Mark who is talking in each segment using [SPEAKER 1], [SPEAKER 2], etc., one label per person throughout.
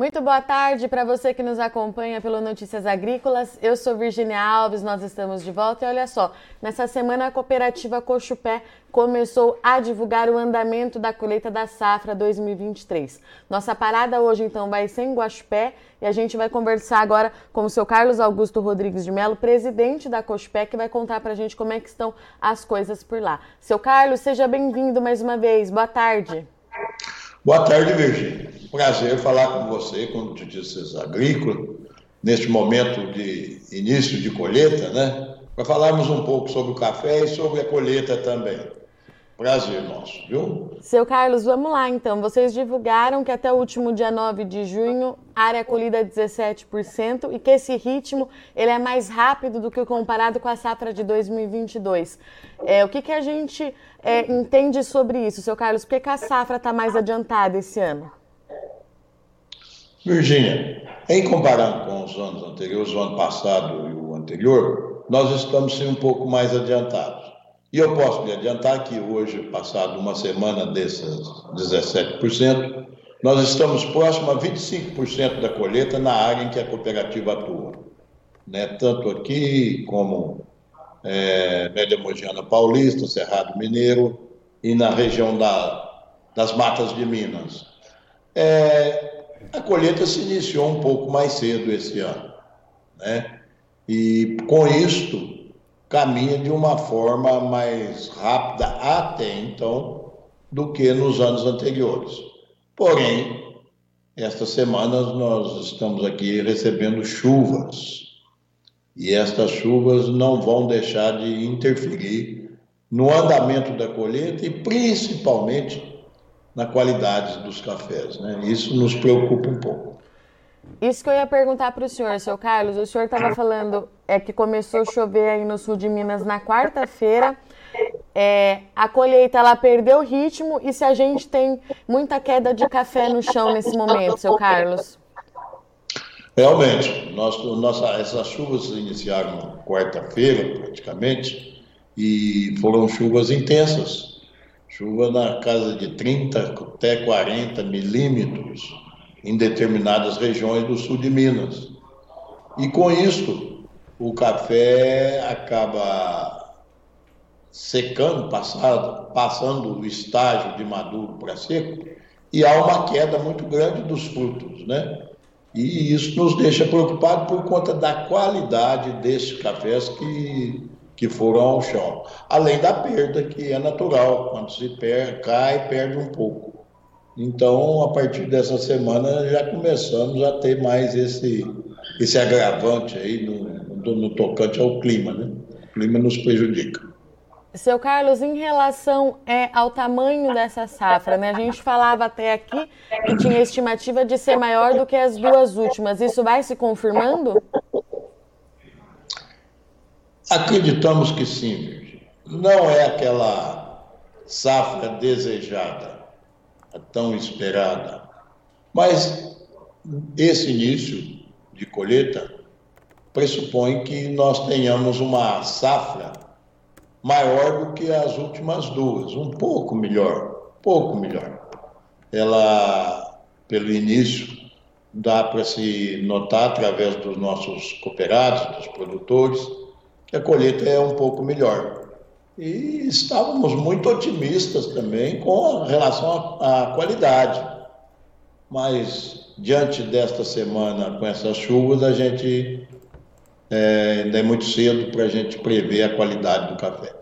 [SPEAKER 1] Muito boa tarde para você que nos acompanha pelo Notícias Agrícolas. Eu sou Virginia Alves, nós estamos de volta e olha só, nessa semana a cooperativa Cochupé começou a divulgar o andamento da colheita da safra 2023. Nossa parada hoje então vai ser em Guaxupé e a gente vai conversar agora com o seu Carlos Augusto Rodrigues de Melo, presidente da Cochupé, que vai contar para a gente como é que estão as coisas por lá. Seu Carlos, seja bem-vindo mais uma vez. Boa tarde.
[SPEAKER 2] Boa tarde, Virgínia. Prazer falar com você, com notícias agrícolas, neste momento de início de colheita, né? Para falarmos um pouco sobre o café e sobre a colheita também. Prazer nosso, viu?
[SPEAKER 1] Seu Carlos, vamos lá então. Vocês divulgaram que até o último dia 9 de junho, área colhida é 17% e que esse ritmo ele é mais rápido do que comparado com a safra de 2022. É, o que, que a gente é, entende sobre isso, seu Carlos? Por que, que a safra está mais adiantada esse ano?
[SPEAKER 2] Virgínia, em comparando com os anos anteriores, o ano passado e o anterior, nós estamos sim um pouco mais adiantados. E eu posso lhe adiantar que hoje, passado uma semana desses 17%, nós estamos próximo a 25% da colheita na área em que a cooperativa atua. Né? Tanto aqui como é, Média Mogiana Paulista, Cerrado Mineiro e na região da, das matas de Minas. É, a colheita se iniciou um pouco mais cedo esse ano. Né? E com isto, caminha de uma forma mais rápida até então do que nos anos anteriores. Porém, estas semanas nós estamos aqui recebendo chuvas e estas chuvas não vão deixar de interferir no andamento da colheita e principalmente na qualidade dos cafés. Né? Isso nos preocupa um pouco.
[SPEAKER 1] Isso que eu ia perguntar para o senhor, seu Carlos. O senhor estava falando é que começou a chover aí no sul de Minas na quarta-feira. É, a colheita ela perdeu o ritmo e se a gente tem muita queda de café no chão nesse momento, seu Carlos?
[SPEAKER 2] Realmente, nós, nossa, essas chuvas iniciaram quarta-feira praticamente e foram chuvas intensas, chuva na casa de 30 até 40 milímetros em determinadas regiões do sul de Minas. E com isso, o café acaba secando, passado, passando o estágio de maduro para seco, e há uma queda muito grande dos frutos, né? E isso nos deixa preocupados por conta da qualidade desses cafés que, que foram ao chão. Além da perda, que é natural, quando se per, cai, perde um pouco. Então, a partir dessa semana, já começamos a ter mais esse, esse agravante aí no, no, no tocante ao clima, né? O clima nos prejudica.
[SPEAKER 1] Seu Carlos, em relação é, ao tamanho dessa safra, né? A gente falava até aqui que tinha estimativa de ser maior do que as duas últimas. Isso vai se confirmando?
[SPEAKER 2] Acreditamos que sim, Não é aquela safra desejada tão esperada. Mas esse início de colheita pressupõe que nós tenhamos uma safra maior do que as últimas duas, um pouco melhor, pouco melhor. Ela, pelo início, dá para se notar através dos nossos cooperados, dos produtores, que a colheita é um pouco melhor e estávamos muito otimistas também com relação à, qualidade. Mas diante desta semana com essas chuvas, a gente é, ainda é muito cedo para a gente prever a qualidade do café.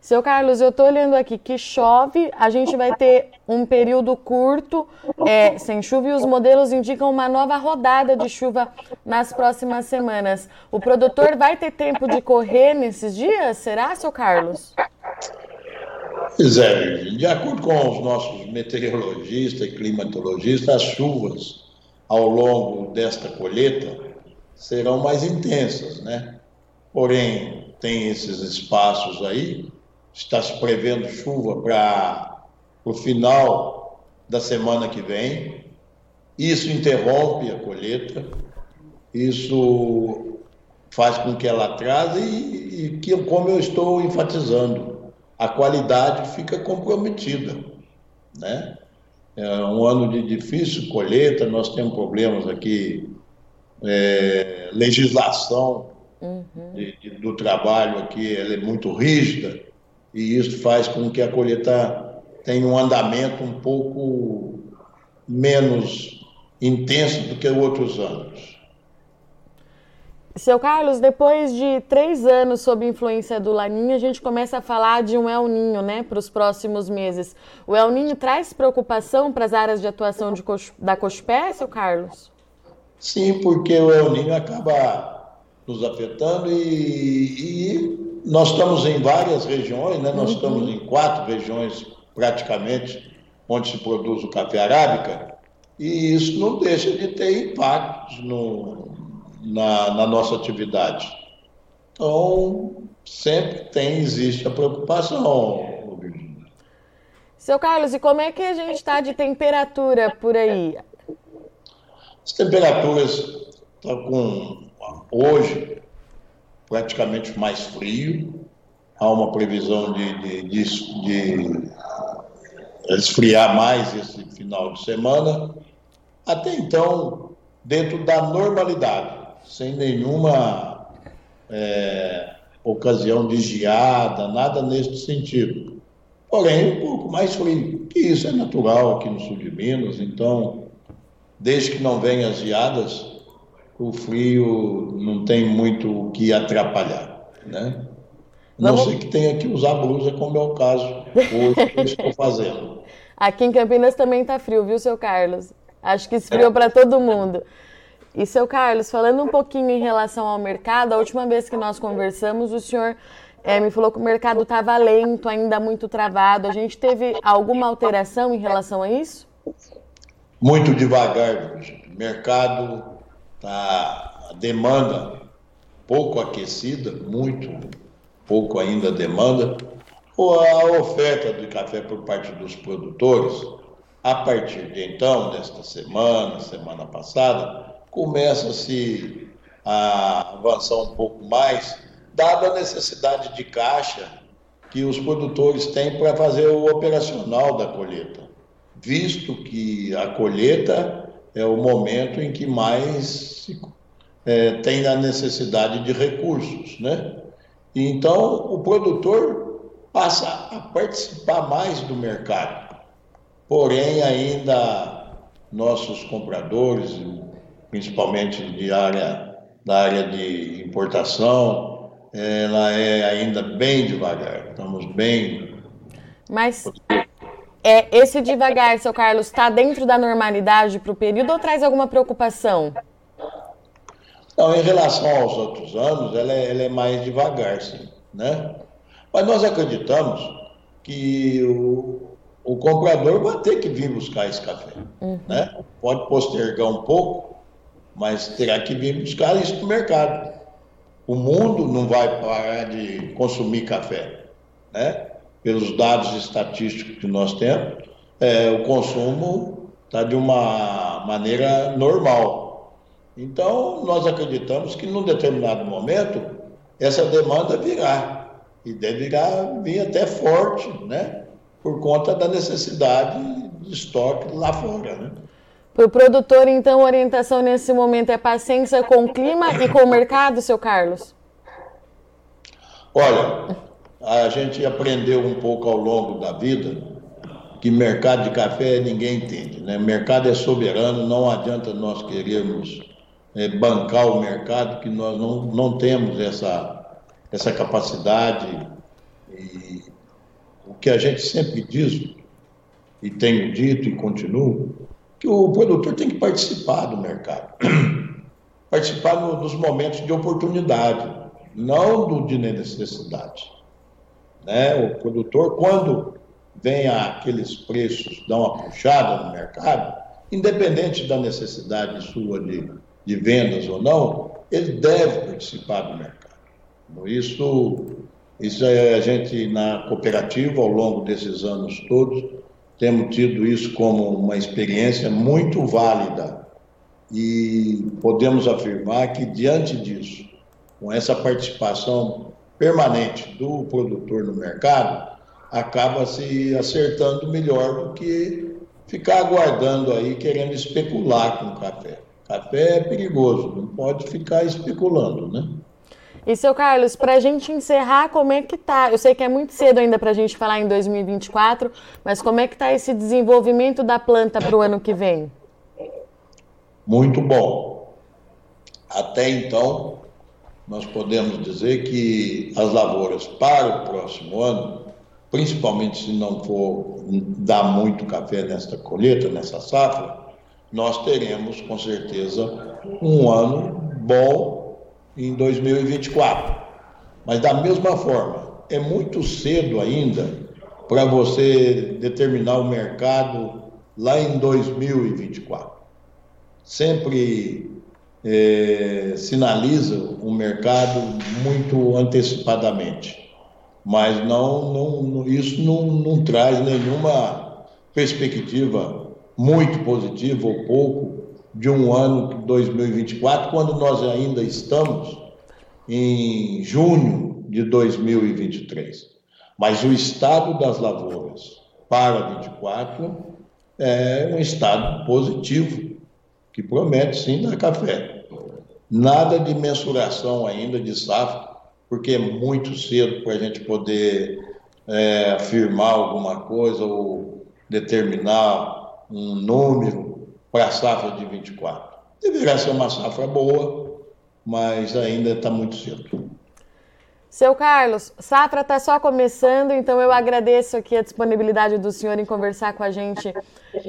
[SPEAKER 1] Seu Carlos, eu estou olhando aqui que chove, a gente vai ter um período curto é, sem chuva e os modelos indicam uma nova rodada de chuva nas próximas semanas. O produtor vai ter tempo de correr nesses dias? Será, seu Carlos?
[SPEAKER 2] Pois é, de acordo com os nossos meteorologistas e climatologistas, as chuvas ao longo desta colheita serão mais intensas, né? Porém, tem esses espaços aí está se prevendo chuva para o final da semana que vem. Isso interrompe a colheita, isso faz com que ela atrase e, e que, como eu estou enfatizando, a qualidade fica comprometida, né? é um ano de difícil colheita, nós temos problemas aqui, é, legislação uhum. de, de, do trabalho aqui ela é muito rígida, e isso faz com que a colheita tenha um andamento um pouco menos intenso do que outros anos.
[SPEAKER 1] Seu Carlos, depois de três anos sob influência do Laninha, a gente começa a falar de um El Ninho, né, para os próximos meses. O El Ninho traz preocupação para as áreas de atuação de da Cochupé, seu Carlos?
[SPEAKER 2] Sim, porque o El Ninho acaba nos afetando e, e nós estamos em várias regiões, né? Nós uhum. estamos em quatro regiões praticamente onde se produz o café arábica e isso não deixa de ter impactos no, na, na nossa atividade. Então, sempre tem, existe a preocupação.
[SPEAKER 1] Seu Carlos, e como é que a gente está de temperatura por aí?
[SPEAKER 2] As temperaturas estão com hoje praticamente mais frio. Há uma previsão de, de, de, de esfriar mais esse final de semana. Até então, dentro da normalidade sem nenhuma é, ocasião de geada, nada nesse sentido. Porém, um pouco mais frio, que isso é natural aqui no sul de Minas, então, desde que não venham as geadas, o frio não tem muito o que atrapalhar, né? Não Vamos... sei que tenha que usar blusa, como é o caso hoje que eu estou fazendo.
[SPEAKER 1] Aqui em Campinas também está frio, viu, seu Carlos? Acho que esfriou é. para todo mundo. E seu Carlos, falando um pouquinho em relação ao mercado, a última vez que nós conversamos, o senhor é, me falou que o mercado estava lento, ainda muito travado. A gente teve alguma alteração em relação a isso?
[SPEAKER 2] Muito devagar, O mercado está a demanda pouco aquecida, muito pouco ainda a demanda. Ou a oferta de café por parte dos produtores, a partir de então, desta semana, semana passada, começa-se a avançar um pouco mais, dada a necessidade de caixa que os produtores têm para fazer o operacional da colheita, visto que a colheita é o momento em que mais é, tem a necessidade de recursos, né? E então o produtor passa a participar mais do mercado. Porém, ainda nossos compradores, principalmente de área, da área de importação, ela é ainda bem devagar. Estamos bem.
[SPEAKER 1] Mas é, esse devagar, seu Carlos, está dentro da normalidade para o período ou traz alguma preocupação?
[SPEAKER 2] Não, em relação aos outros anos, ela é, ela é mais devagar, sim. Né? Mas nós acreditamos que o, o comprador vai ter que vir buscar esse café. Uhum. Né? Pode postergar um pouco, mas terá que vir buscar isso para o mercado. O mundo não vai parar de consumir café, né? Pelos dados estatísticos que nós temos, é, o consumo está de uma maneira normal. Então, nós acreditamos que num determinado momento essa demanda virá e deverá vir até forte, né? Por conta da necessidade de estoque lá fora, né?
[SPEAKER 1] Para o produtor, então, a orientação nesse momento é paciência com o clima e com o mercado, seu Carlos?
[SPEAKER 2] Olha, a gente aprendeu um pouco ao longo da vida que mercado de café ninguém entende, né? Mercado é soberano, não adianta nós querermos é, bancar o mercado, que nós não, não temos essa, essa capacidade. E o que a gente sempre diz, e tenho dito e continuo, que o produtor tem que participar do mercado, participar no, nos momentos de oportunidade, não do de necessidade. Né? O produtor, quando vem aqueles preços, dão uma puxada no mercado, independente da necessidade sua de, de vendas ou não, ele deve participar do mercado. Isso, isso é a gente na cooperativa, ao longo desses anos todos, temos tido isso como uma experiência muito válida e podemos afirmar que, diante disso, com essa participação permanente do produtor no mercado, acaba se acertando melhor do que ficar aguardando aí, querendo especular com o café. Café é perigoso, não pode ficar especulando, né?
[SPEAKER 1] E, seu Carlos, para a gente encerrar, como é que tá? Eu sei que é muito cedo ainda para a gente falar em 2024, mas como é que está esse desenvolvimento da planta para o ano que vem?
[SPEAKER 2] Muito bom. Até então, nós podemos dizer que as lavouras para o próximo ano, principalmente se não for dar muito café nesta colheita, nessa safra, nós teremos com certeza um ano bom em 2024. Mas da mesma forma, é muito cedo ainda para você determinar o mercado lá em 2024. Sempre é, sinaliza o mercado muito antecipadamente, mas não, não isso não, não traz nenhuma perspectiva muito positiva ou pouco de um ano 2024, quando nós ainda estamos em junho de 2023. Mas o estado das lavouras para 24 é um estado positivo, que promete sim dar café. Nada de mensuração ainda de safra, porque é muito cedo para a gente poder é, afirmar alguma coisa ou determinar um número para a safra de 24. Deverá ser uma safra boa, mas ainda está muito cedo.
[SPEAKER 1] Seu Carlos, safra está só começando, então eu agradeço aqui a disponibilidade do senhor em conversar com a gente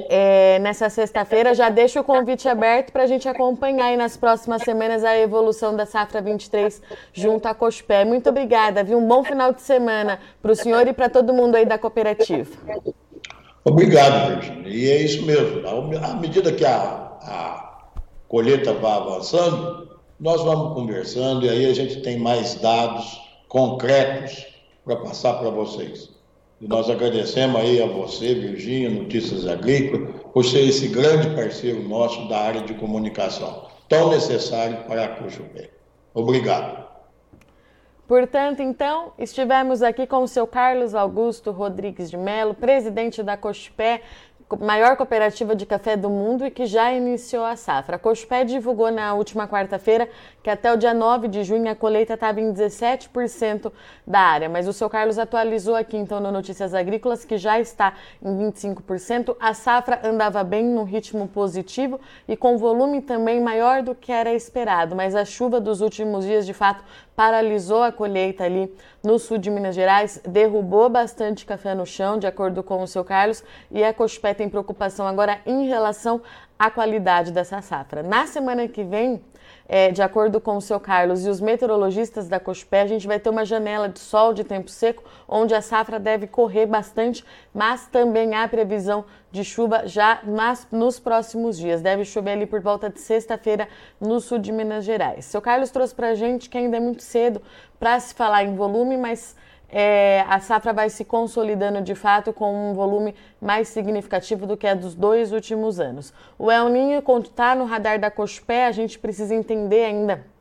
[SPEAKER 1] é, nessa sexta-feira. Já deixo o convite aberto para a gente acompanhar aí nas próximas semanas a evolução da safra 23 junto à Cospé. Muito obrigada, viu? Um bom final de semana para o senhor e para todo mundo aí da cooperativa.
[SPEAKER 2] Obrigado, Virginia. E é isso mesmo. À medida que a, a colheita vai avançando, nós vamos conversando e aí a gente tem mais dados concretos para passar para vocês. E nós agradecemos aí a você, Virginia, Notícias Agrícolas, por ser esse grande parceiro nosso da área de comunicação, tão necessário para a Cochupé. Obrigado.
[SPEAKER 1] Portanto, então, estivemos aqui com o seu Carlos Augusto Rodrigues de Mello, presidente da Cospé, maior cooperativa de café do mundo e que já iniciou a safra. A Cospé divulgou na última quarta-feira que até o dia 9 de junho a colheita estava em 17% da área, mas o seu Carlos atualizou aqui então no Notícias Agrícolas que já está em 25%. A safra andava bem no ritmo positivo e com volume também maior do que era esperado, mas a chuva dos últimos dias de fato paralisou a colheita ali no sul de Minas Gerais, derrubou bastante café no chão, de acordo com o seu Carlos, e a Cospé tem preocupação agora em relação à qualidade dessa safra. Na semana que vem, é, de acordo com o seu Carlos e os meteorologistas da Cospé, a gente vai ter uma janela de sol de tempo seco, onde a safra deve correr bastante, mas também há previsão de chuva já nas, nos próximos dias. Deve chover ali por volta de sexta-feira no sul de Minas Gerais. Seu Carlos trouxe para a gente que ainda é muito cedo para se falar em volume, mas é, a safra vai se consolidando de fato com um volume mais significativo do que a dos dois últimos anos. O El Ninho está no radar da Cospé, a gente precisa entender ainda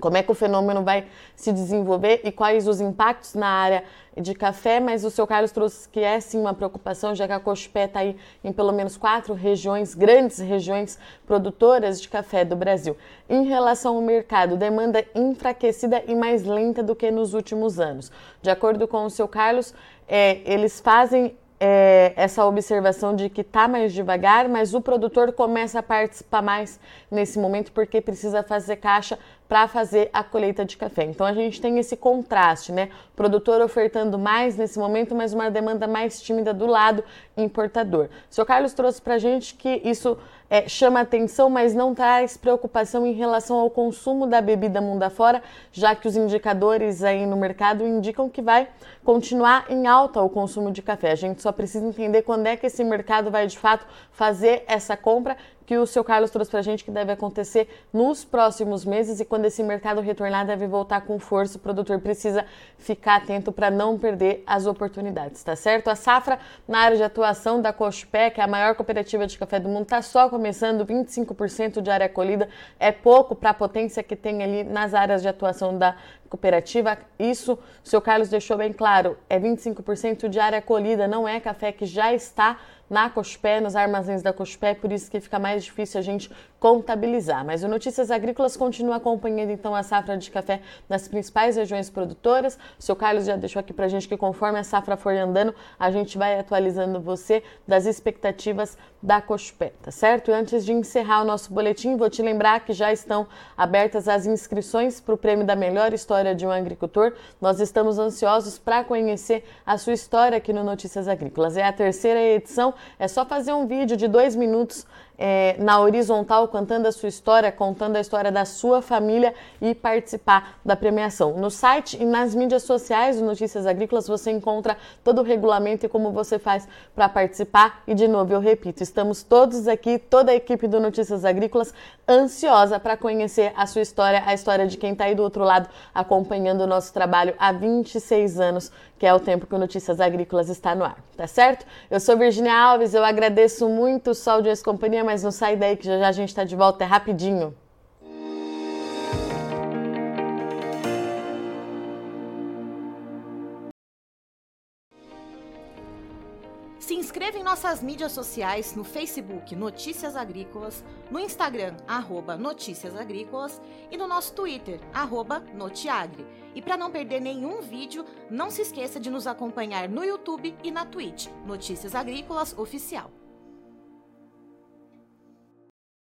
[SPEAKER 1] como é que o fenômeno vai se desenvolver e quais os impactos na área de café, mas o seu Carlos trouxe que é sim uma preocupação, já que a Cochupé está aí em pelo menos quatro regiões, grandes regiões produtoras de café do Brasil. Em relação ao mercado, demanda enfraquecida e mais lenta do que nos últimos anos. De acordo com o seu Carlos, é, eles fazem é, essa observação de que está mais devagar, mas o produtor começa a participar mais nesse momento porque precisa fazer caixa para fazer a colheita de café. Então a gente tem esse contraste, né? Produtor ofertando mais nesse momento, mas uma demanda mais tímida do lado importador. O senhor Carlos trouxe para a gente que isso é, chama atenção, mas não traz preocupação em relação ao consumo da bebida mundo afora, já que os indicadores aí no mercado indicam que vai continuar em alta o consumo de café. A gente só precisa entender quando é que esse mercado vai de fato fazer essa compra que o seu Carlos trouxe para a gente que deve acontecer nos próximos meses e quando esse mercado retornar deve voltar com força. O produtor precisa ficar atento para não perder as oportunidades, tá certo? A safra na área de atuação da Cochupé, que é a maior cooperativa de café do mundo, está só começando, 25% de área colhida é pouco para a potência que tem ali nas áreas de atuação da cooperativa. Isso, o seu Carlos deixou bem claro, é 25% de área colhida, não é café que já está na Cospé, nos armazéns da Cospé, por isso que fica mais difícil a gente contabilizar. Mas o Notícias Agrícolas continua acompanhando então a safra de café nas principais regiões produtoras. O seu Carlos já deixou aqui para a gente que conforme a safra for andando, a gente vai atualizando você das expectativas da Cospé, tá certo? E antes de encerrar o nosso boletim, vou te lembrar que já estão abertas as inscrições para o prêmio da melhor história de um agricultor. Nós estamos ansiosos para conhecer a sua história aqui no Notícias Agrícolas. É a terceira edição, é só fazer um vídeo de dois minutos é, na horizontal, contando a sua história, contando a história da sua família e participar da premiação. No site e nas mídias sociais do Notícias Agrícolas você encontra todo o regulamento e como você faz para participar. E de novo, eu repito, estamos todos aqui, toda a equipe do Notícias Agrícolas, ansiosa para conhecer a sua história, a história de quem está aí do outro lado acompanhando o nosso trabalho há 26 anos, que é o tempo que o Notícias Agrícolas está no ar, tá certo? Eu sou Virginia Alves, eu agradeço muito o Sol de Companhia, mas não sai daí que já, já a gente está de volta, é rapidinho.
[SPEAKER 3] Se inscreva em nossas mídias sociais no Facebook Notícias Agrícolas, no Instagram arroba Notícias Agrícolas e no nosso Twitter arroba Notiagre. E para não perder nenhum vídeo, não se esqueça de nos acompanhar no YouTube e na Twitch Notícias Agrícolas Oficial.